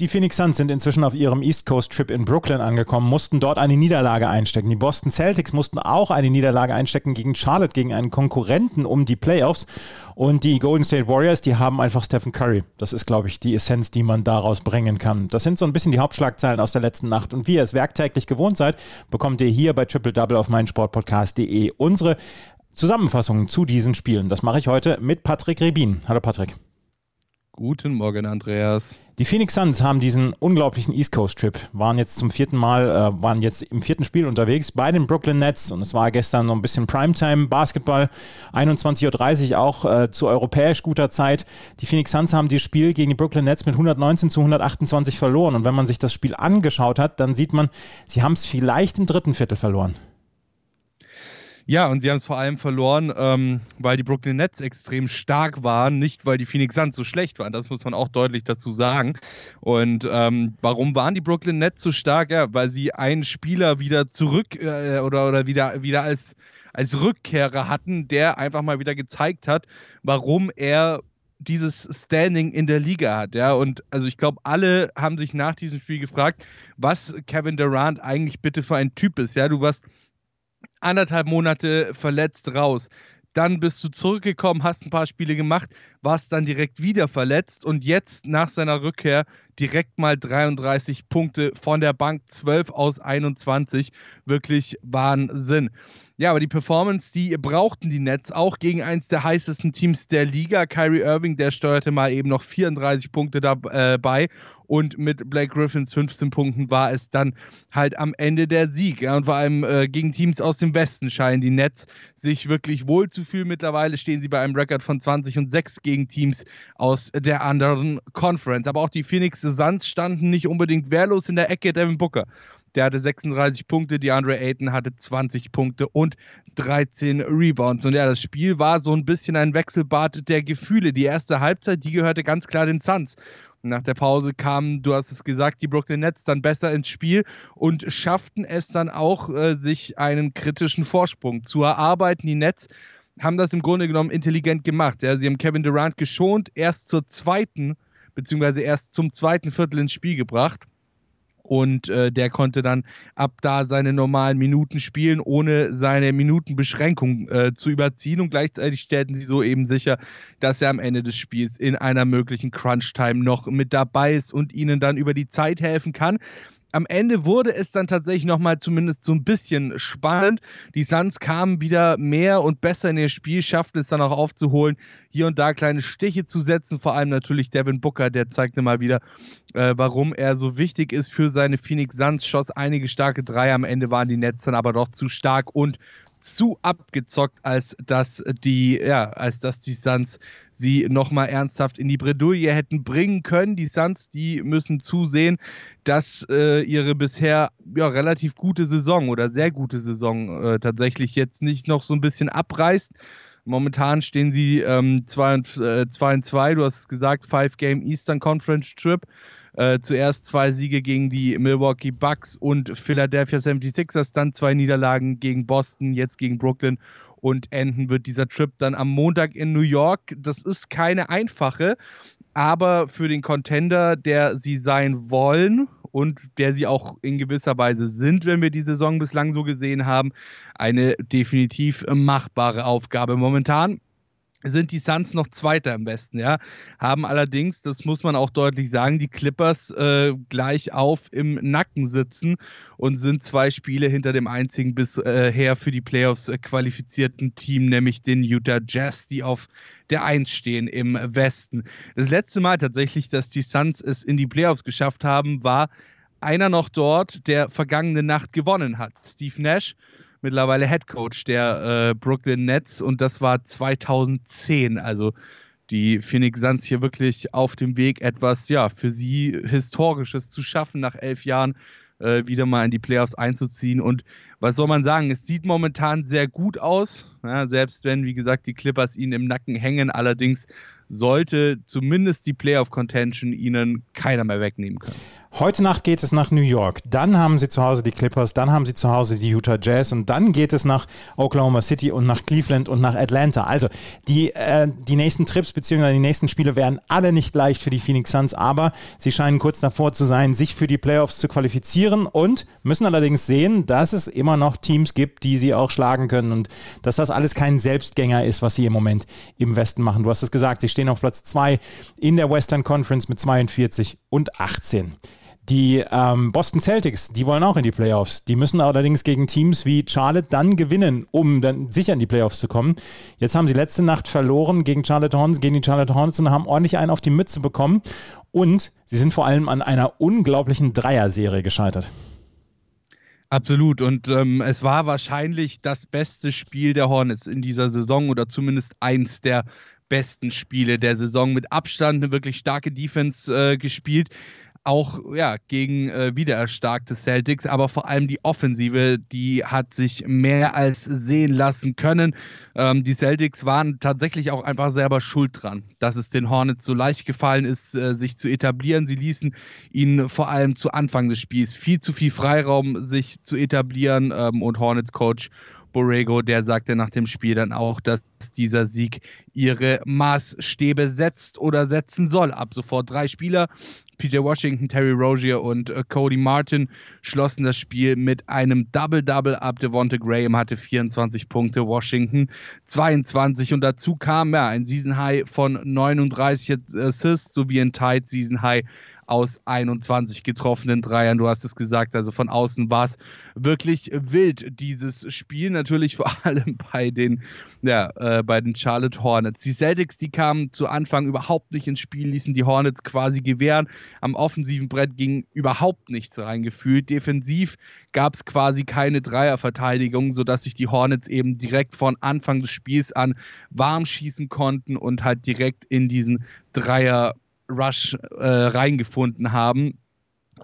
Die Phoenix Suns sind inzwischen auf ihrem East Coast Trip in Brooklyn angekommen, mussten dort eine Niederlage einstecken. Die Boston Celtics mussten auch eine Niederlage einstecken gegen Charlotte, gegen einen Konkurrenten um die Playoffs. Und die Golden State Warriors, die haben einfach Stephen Curry. Das ist, glaube ich, die Essenz, die man daraus bringen kann. Das sind so ein bisschen die Hauptschlagzeilen aus der letzten Nacht. Und wie ihr es werktäglich gewohnt seid, bekommt ihr hier bei Triple Double auf meinsportpodcast.de unsere Zusammenfassungen zu diesen Spielen. Das mache ich heute mit Patrick Rebin. Hallo Patrick. Guten Morgen, Andreas. Die Phoenix Suns haben diesen unglaublichen East Coast Trip, waren jetzt zum vierten Mal, äh, waren jetzt im vierten Spiel unterwegs bei den Brooklyn Nets und es war gestern noch ein bisschen Primetime Basketball, 21.30 Uhr auch äh, zu europäisch guter Zeit. Die Phoenix Suns haben das Spiel gegen die Brooklyn Nets mit 119 zu 128 verloren und wenn man sich das Spiel angeschaut hat, dann sieht man, sie haben es vielleicht im dritten Viertel verloren. Ja, und sie haben es vor allem verloren, ähm, weil die Brooklyn Nets extrem stark waren, nicht weil die Phoenix Suns so schlecht waren. Das muss man auch deutlich dazu sagen. Und ähm, warum waren die Brooklyn Nets so stark? Ja, weil sie einen Spieler wieder zurück äh, oder, oder wieder, wieder als, als Rückkehrer hatten, der einfach mal wieder gezeigt hat, warum er dieses Standing in der Liga hat, ja. Und also ich glaube, alle haben sich nach diesem Spiel gefragt, was Kevin Durant eigentlich bitte für ein Typ ist, ja. Du warst anderthalb Monate verletzt raus. Dann bist du zurückgekommen, hast ein paar Spiele gemacht, warst dann direkt wieder verletzt und jetzt nach seiner Rückkehr direkt mal 33 Punkte von der Bank, 12 aus 21. Wirklich Wahnsinn. Ja, aber die Performance, die brauchten die Nets auch gegen eins der heißesten Teams der Liga. Kyrie Irving, der steuerte mal eben noch 34 Punkte dabei. Und mit Blake Griffins 15 Punkten war es dann halt am Ende der Sieg. Ja, und vor allem äh, gegen Teams aus dem Westen scheinen die Nets sich wirklich wohl zu fühlen. Mittlerweile stehen sie bei einem Rekord von 20 und 6 gegen Teams aus der anderen Conference. Aber auch die Phoenix Suns standen nicht unbedingt wehrlos in der Ecke. Devin Booker der hatte 36 Punkte, die Andre Ayton hatte 20 Punkte und 13 Rebounds. Und ja, das Spiel war so ein bisschen ein Wechselbad der Gefühle. Die erste Halbzeit, die gehörte ganz klar den Suns. Nach der Pause kamen, du hast es gesagt, die Brooklyn Nets dann besser ins Spiel und schafften es dann auch, äh, sich einen kritischen Vorsprung zu erarbeiten. Die Nets haben das im Grunde genommen intelligent gemacht. Ja, sie haben Kevin Durant geschont, erst zur zweiten, beziehungsweise erst zum zweiten Viertel ins Spiel gebracht und äh, der konnte dann ab da seine normalen Minuten spielen, ohne seine Minutenbeschränkung äh, zu überziehen. Und gleichzeitig stellten sie so eben sicher, dass er am Ende des Spiels in einer möglichen Crunch-Time noch mit dabei ist und ihnen dann über die Zeit helfen kann am Ende wurde es dann tatsächlich nochmal zumindest so ein bisschen spannend. Die Suns kamen wieder mehr und besser in ihr Spiel, schafften es dann auch aufzuholen, hier und da kleine Stiche zu setzen. Vor allem natürlich Devin Booker, der zeigte mal wieder, äh, warum er so wichtig ist für seine Phoenix Suns. Schoss einige starke Dreier, am Ende waren die Nets dann aber doch zu stark und zu abgezockt, als dass die, ja, als dass die Suns sie nochmal ernsthaft in die Bredouille hätten bringen können. Die Suns, die müssen zusehen, dass äh, ihre bisher ja, relativ gute Saison oder sehr gute Saison äh, tatsächlich jetzt nicht noch so ein bisschen abreißt. Momentan stehen sie 2 ähm, und 2, äh, du hast es gesagt, Five Game Eastern Conference Trip. Äh, zuerst zwei Siege gegen die Milwaukee Bucks und Philadelphia 76ers, dann zwei Niederlagen gegen Boston, jetzt gegen Brooklyn und enden wird dieser Trip dann am Montag in New York. Das ist keine einfache, aber für den Contender, der sie sein wollen und der sie auch in gewisser Weise sind, wenn wir die Saison bislang so gesehen haben, eine definitiv machbare Aufgabe momentan sind die Suns noch Zweiter im Westen, ja. Haben allerdings, das muss man auch deutlich sagen, die Clippers äh, gleich auf im Nacken sitzen und sind zwei Spiele hinter dem einzigen bisher äh, für die Playoffs äh, qualifizierten Team, nämlich den Utah Jazz, die auf der Eins stehen im Westen. Das letzte Mal tatsächlich, dass die Suns es in die Playoffs geschafft haben, war einer noch dort, der vergangene Nacht gewonnen hat. Steve Nash mittlerweile Head Coach der äh, Brooklyn Nets und das war 2010. Also die Phoenix Suns hier wirklich auf dem Weg, etwas ja für sie Historisches zu schaffen, nach elf Jahren äh, wieder mal in die Playoffs einzuziehen. Und was soll man sagen? Es sieht momentan sehr gut aus, ja, selbst wenn, wie gesagt, die Clippers ihnen im Nacken hängen. Allerdings sollte zumindest die Playoff Contention ihnen keiner mehr wegnehmen können. Heute Nacht geht es nach New York, dann haben sie zu Hause die Clippers, dann haben sie zu Hause die Utah Jazz und dann geht es nach Oklahoma City und nach Cleveland und nach Atlanta. Also die, äh, die nächsten Trips bzw. die nächsten Spiele werden alle nicht leicht für die Phoenix Suns, aber sie scheinen kurz davor zu sein, sich für die Playoffs zu qualifizieren und müssen allerdings sehen, dass es immer noch Teams gibt, die sie auch schlagen können und dass das alles kein Selbstgänger ist, was sie im Moment im Westen machen. Du hast es gesagt, sie stehen auf Platz 2 in der Western Conference mit 42 und 18. Die ähm, Boston Celtics, die wollen auch in die Playoffs. Die müssen allerdings gegen Teams wie Charlotte dann gewinnen, um dann sicher in die Playoffs zu kommen. Jetzt haben sie letzte Nacht verloren gegen Charlotte Hornets, gegen die Charlotte Hornets und haben ordentlich einen auf die Mütze bekommen. Und sie sind vor allem an einer unglaublichen Dreier-Serie gescheitert. Absolut. Und ähm, es war wahrscheinlich das beste Spiel der Hornets in dieser Saison oder zumindest eins der besten Spiele der Saison. Mit Abstand eine wirklich starke Defense äh, gespielt auch ja, gegen äh, wiedererstarkte Celtics, aber vor allem die Offensive, die hat sich mehr als sehen lassen können. Ähm, die Celtics waren tatsächlich auch einfach selber schuld dran, dass es den Hornets so leicht gefallen ist, äh, sich zu etablieren. Sie ließen ihnen vor allem zu Anfang des Spiels viel zu viel Freiraum, sich zu etablieren ähm, und Hornets-Coach Borrego, der sagte nach dem Spiel dann auch, dass dieser Sieg ihre Maßstäbe setzt oder setzen soll. Ab sofort drei Spieler PJ Washington, Terry Rozier und äh, Cody Martin schlossen das Spiel mit einem Double-Double ab. Devonte Graham hatte 24 Punkte, Washington 22 und dazu kam ja ein Season High von 39 Assists sowie ein Tight Season High aus 21 getroffenen Dreiern. Du hast es gesagt, also von außen war es wirklich wild, dieses Spiel. Natürlich vor allem bei den, ja, äh, bei den Charlotte Hornets. Die Celtics, die kamen zu Anfang überhaupt nicht ins Spiel, ließen die Hornets quasi gewähren. Am offensiven Brett ging überhaupt nichts reingefühlt. Defensiv gab es quasi keine Dreierverteidigung, sodass sich die Hornets eben direkt von Anfang des Spiels an warm schießen konnten und halt direkt in diesen Dreier Rush äh, reingefunden haben,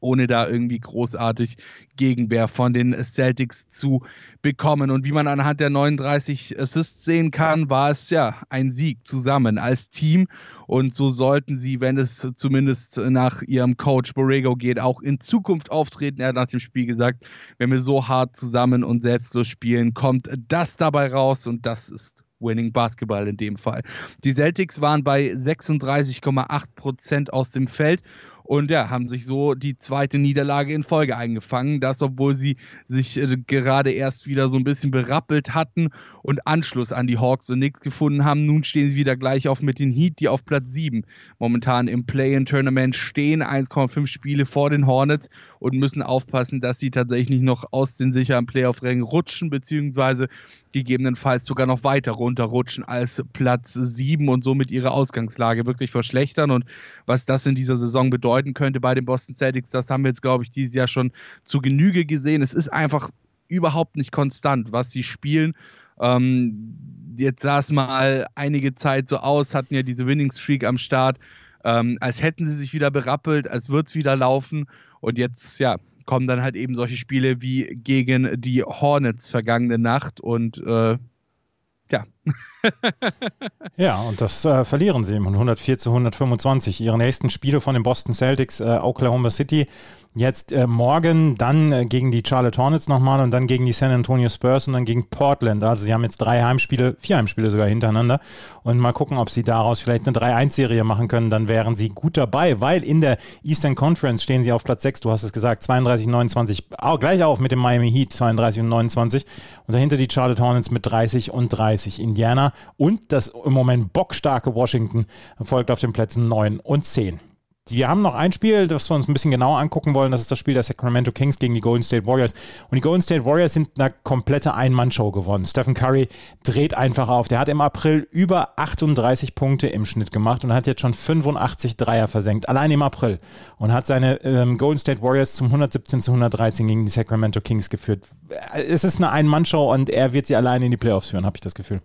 ohne da irgendwie großartig Gegenwehr von den Celtics zu bekommen. Und wie man anhand der 39 Assists sehen kann, war es ja ein Sieg zusammen als Team. Und so sollten sie, wenn es zumindest nach ihrem Coach Borrego geht, auch in Zukunft auftreten. Er hat nach dem Spiel gesagt, wenn wir so hart zusammen und selbstlos spielen, kommt das dabei raus und das ist Winning Basketball in dem Fall. Die Celtics waren bei 36,8 Prozent aus dem Feld und ja, haben sich so die zweite Niederlage in Folge eingefangen. Das, obwohl sie sich äh, gerade erst wieder so ein bisschen berappelt hatten und Anschluss an die Hawks und nichts gefunden haben. Nun stehen sie wieder gleich auf mit den Heat, die auf Platz 7 momentan im Play-in-Tournament stehen. 1,5 Spiele vor den Hornets und müssen aufpassen, dass sie tatsächlich noch aus den sicheren Playoff-Rängen rutschen, beziehungsweise gegebenenfalls sogar noch weiter runterrutschen als Platz 7 und somit ihre Ausgangslage wirklich verschlechtern. Und was das in dieser Saison bedeuten könnte bei den Boston Celtics, das haben wir jetzt, glaube ich, dieses Jahr schon zu Genüge gesehen. Es ist einfach überhaupt nicht konstant, was sie spielen. Ähm, jetzt sah es mal einige Zeit so aus, hatten ja diese Winning Streak am Start, ähm, als hätten sie sich wieder berappelt, als würde es wieder laufen. Und jetzt, ja, kommen dann halt eben solche Spiele wie gegen die Hornets vergangene Nacht und äh, ja. ja, und das äh, verlieren sie im 104 zu 125. Ihre nächsten Spiele von den Boston Celtics, äh, Oklahoma City, Jetzt äh, morgen dann äh, gegen die Charlotte Hornets nochmal und dann gegen die San Antonio Spurs und dann gegen Portland. Also sie haben jetzt drei Heimspiele, vier Heimspiele sogar hintereinander und mal gucken, ob sie daraus vielleicht eine 3-1-Serie machen können. Dann wären sie gut dabei, weil in der Eastern Conference stehen sie auf Platz 6, du hast es gesagt, 32, 29, auch gleich auf mit dem Miami Heat, 32 und 29 und dahinter die Charlotte Hornets mit 30 und 30. Indiana und das im Moment bockstarke Washington folgt auf den Plätzen 9 und 10. Wir haben noch ein Spiel, das wir uns ein bisschen genauer angucken wollen. Das ist das Spiel der Sacramento Kings gegen die Golden State Warriors. Und die Golden State Warriors sind eine komplette Ein-Mann-Show gewonnen. Stephen Curry dreht einfach auf. Der hat im April über 38 Punkte im Schnitt gemacht und hat jetzt schon 85 Dreier versenkt. Allein im April. Und hat seine ähm, Golden State Warriors zum 117 zu 113 gegen die Sacramento Kings geführt. Es ist eine Ein-Mann-Show und er wird sie alleine in die Playoffs führen, habe ich das Gefühl.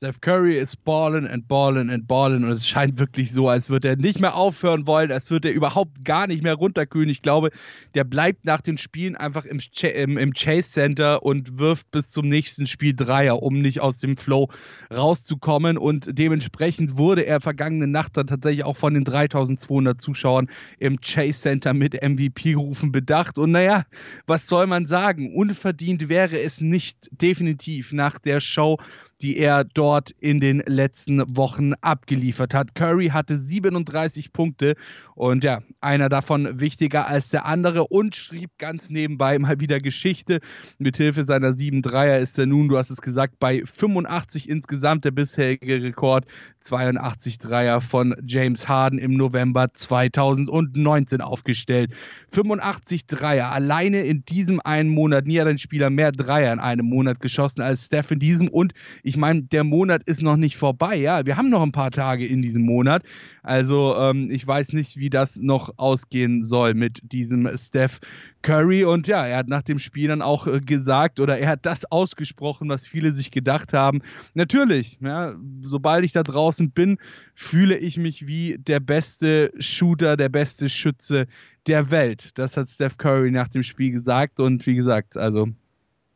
Steph Curry ist ballen and ballen and ballen und es scheint wirklich so, als würde er nicht mehr aufhören wollen, als würde er überhaupt gar nicht mehr runterkühlen. Ich glaube, der bleibt nach den Spielen einfach im, Ch im, im, Chase Center und wirft bis zum nächsten Spiel Dreier, um nicht aus dem Flow rauszukommen und dementsprechend wurde er vergangene Nacht dann tatsächlich auch von den 3200 Zuschauern im Chase Center mit MVP-Rufen bedacht und naja, was soll man sagen? Unverdient wäre es nicht definitiv nach der Show die er dort in den letzten Wochen abgeliefert hat. Curry hatte 37 Punkte und ja, einer davon wichtiger als der andere und schrieb ganz nebenbei mal wieder Geschichte. Mithilfe seiner 7 Dreier ist er nun, du hast es gesagt, bei 85 insgesamt der bisherige Rekord. 82 Dreier von James Harden im November 2019 aufgestellt. 85 Dreier alleine in diesem einen Monat. Nie hat ein Spieler mehr Dreier in einem Monat geschossen als Steph in diesem und ich meine, der Monat ist noch nicht vorbei. Ja, wir haben noch ein paar Tage in diesem Monat. Also ähm, ich weiß nicht, wie das noch ausgehen soll mit diesem Steph Curry. Und ja, er hat nach dem Spiel dann auch äh, gesagt oder er hat das ausgesprochen, was viele sich gedacht haben. Natürlich, ja, sobald ich da draußen bin, fühle ich mich wie der beste Shooter, der beste Schütze der Welt. Das hat Steph Curry nach dem Spiel gesagt. Und wie gesagt, also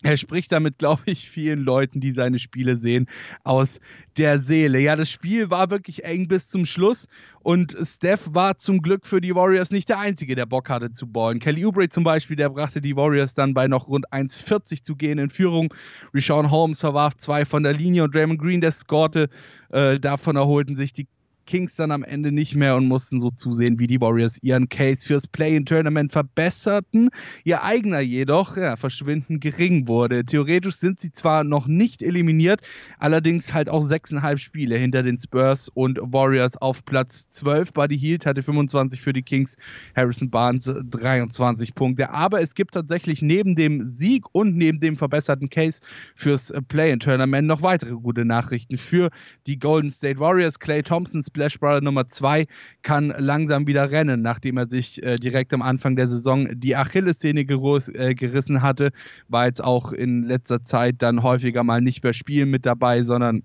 er spricht damit, glaube ich, vielen Leuten, die seine Spiele sehen, aus der Seele. Ja, das Spiel war wirklich eng bis zum Schluss und Steph war zum Glück für die Warriors nicht der Einzige, der Bock hatte zu ballen. Kelly Oubre zum Beispiel, der brachte die Warriors dann bei noch rund 1,40 zu gehen in Führung. Rashawn Holmes verwarf zwei von der Linie und Draymond Green, der scorte. Äh, davon erholten sich die Kings dann am Ende nicht mehr und mussten so zusehen, wie die Warriors ihren Case fürs Play-in-Tournament verbesserten. Ihr eigener jedoch ja, verschwinden gering wurde. Theoretisch sind sie zwar noch nicht eliminiert, allerdings halt auch sechseinhalb Spiele hinter den Spurs und Warriors auf Platz 12. Buddy Hield hatte 25 für die Kings, Harrison Barnes 23 Punkte. Aber es gibt tatsächlich neben dem Sieg und neben dem verbesserten Case fürs Play-in-Tournament noch weitere gute Nachrichten für die Golden State Warriors. Clay Thompson Splash Brother Nummer 2 kann langsam wieder rennen, nachdem er sich äh, direkt am Anfang der Saison die Achillessehne äh, gerissen hatte, war jetzt auch in letzter Zeit dann häufiger mal nicht mehr spielen mit dabei, sondern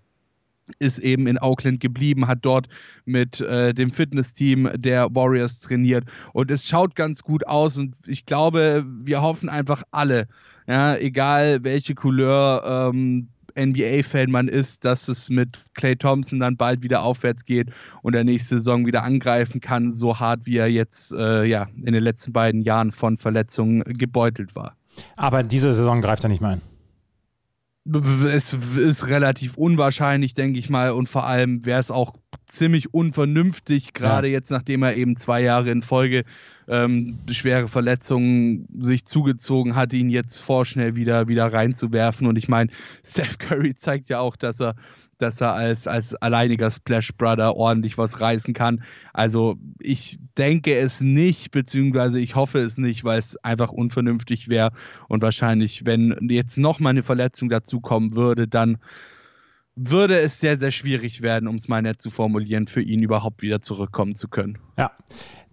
ist eben in Auckland geblieben, hat dort mit äh, dem Fitnessteam der Warriors trainiert. Und es schaut ganz gut aus und ich glaube, wir hoffen einfach alle, ja, egal welche Couleur ähm, NBA-Fan man ist, dass es mit Clay Thompson dann bald wieder aufwärts geht und der nächste Saison wieder angreifen kann, so hart wie er jetzt äh, ja, in den letzten beiden Jahren von Verletzungen gebeutelt war. Aber diese Saison greift er nicht mehr ein. Es ist relativ unwahrscheinlich, denke ich mal, und vor allem wäre es auch ziemlich unvernünftig, gerade ja. jetzt, nachdem er eben zwei Jahre in Folge ähm, schwere Verletzungen sich zugezogen hat, ihn jetzt vorschnell wieder, wieder reinzuwerfen. Und ich meine, Steph Curry zeigt ja auch, dass er, dass er als, als alleiniger Splash Brother ordentlich was reißen kann. Also ich denke es nicht, beziehungsweise ich hoffe es nicht, weil es einfach unvernünftig wäre. Und wahrscheinlich, wenn jetzt noch mal eine Verletzung dazukommen würde, dann würde es sehr, sehr schwierig werden, um es mal nett zu formulieren, für ihn überhaupt wieder zurückkommen zu können. Ja,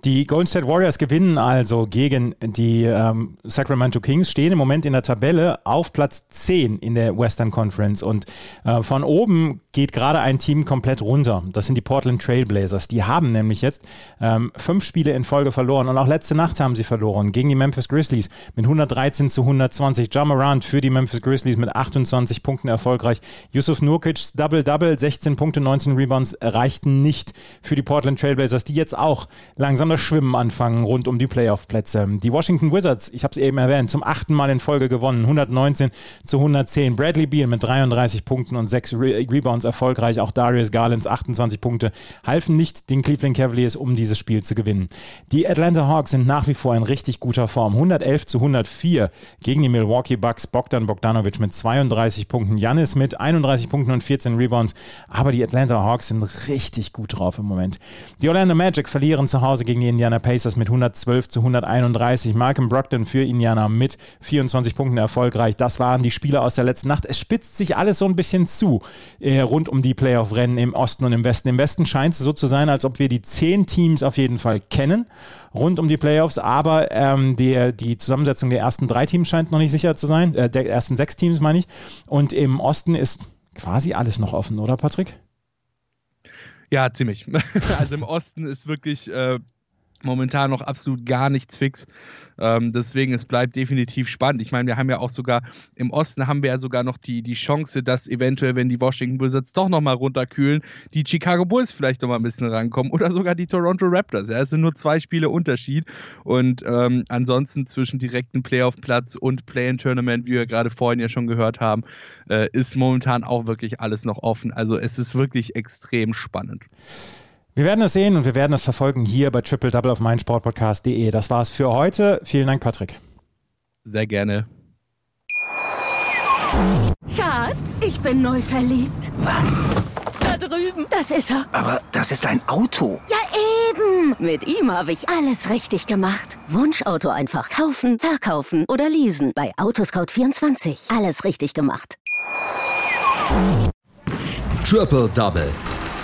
die Golden State Warriors gewinnen also gegen die ähm, Sacramento Kings, stehen im Moment in der Tabelle auf Platz 10 in der Western Conference. Und äh, von oben geht gerade ein Team komplett runter. Das sind die Portland Trailblazers. Die haben nämlich jetzt ähm, fünf Spiele in Folge verloren. Und auch letzte Nacht haben sie verloren gegen die Memphis Grizzlies mit 113 zu 120. John Morant für die Memphis Grizzlies mit 28 Punkten erfolgreich. Yusuf Nurkic's Double-Double, 16 Punkte, 19 Rebounds reichten nicht für die Portland Trailblazers, die jetzt auch langsam das Schwimmen anfangen rund um die Playoff-Plätze. Die Washington Wizards, ich habe es eben erwähnt, zum achten Mal in Folge gewonnen, 119 zu 110. Bradley Beal mit 33 Punkten und 6 Re Rebounds erfolgreich. Auch Darius Garlands 28 Punkte halfen nicht den Cleveland Cavaliers, um dieses Spiel zu gewinnen. Die Atlanta Hawks sind nach wie vor in richtig guter Form. 111 zu 104 gegen die Milwaukee Bucks. Bogdan Bogdanovic mit 32 Punkten, Janis mit 31 Punkten und 14 Rebounds. Aber die Atlanta Hawks sind richtig gut drauf im Moment. Die Orlando Magic verlieren zu Hause gegen die Indiana Pacers mit 112 zu 131. Malcolm Brogdon für Indiana mit 24 Punkten erfolgreich. Das waren die Spieler aus der letzten Nacht. Es spitzt sich alles so ein bisschen zu äh, rund um die Playoff-Rennen im Osten und im Westen. Im Westen scheint es so zu sein, als ob wir die zehn Teams auf jeden Fall kennen rund um die Playoffs, aber ähm, die, die Zusammensetzung der ersten drei Teams scheint noch nicht sicher zu sein, äh, der ersten sechs Teams meine ich. Und im Osten ist quasi alles noch offen, oder Patrick? Ja, ziemlich. Also im Osten ist wirklich äh, momentan noch absolut gar nichts fix. Ähm, deswegen, es bleibt definitiv spannend. Ich meine, wir haben ja auch sogar, im Osten haben wir ja sogar noch die, die Chance, dass eventuell, wenn die Washington Wizards doch nochmal runterkühlen, die Chicago Bulls vielleicht nochmal ein bisschen rankommen oder sogar die Toronto Raptors. Ja, es sind nur zwei Spiele Unterschied und ähm, ansonsten zwischen direkten Playoff-Platz und Play-in-Tournament, wie wir gerade vorhin ja schon gehört haben, äh, ist momentan auch wirklich alles noch offen. Also es ist wirklich extrem spannend. Wir werden es sehen und wir werden es verfolgen hier bei Triple Double auf meinsportpodcast.de. Das war's für heute. Vielen Dank, Patrick. Sehr gerne. Schatz, ich bin neu verliebt. Was? Da drüben. Das ist er. Aber das ist ein Auto. Ja, eben. Mit ihm habe ich alles richtig gemacht. Wunschauto einfach kaufen, verkaufen oder leasen. Bei Autoscout24. Alles richtig gemacht. Triple Double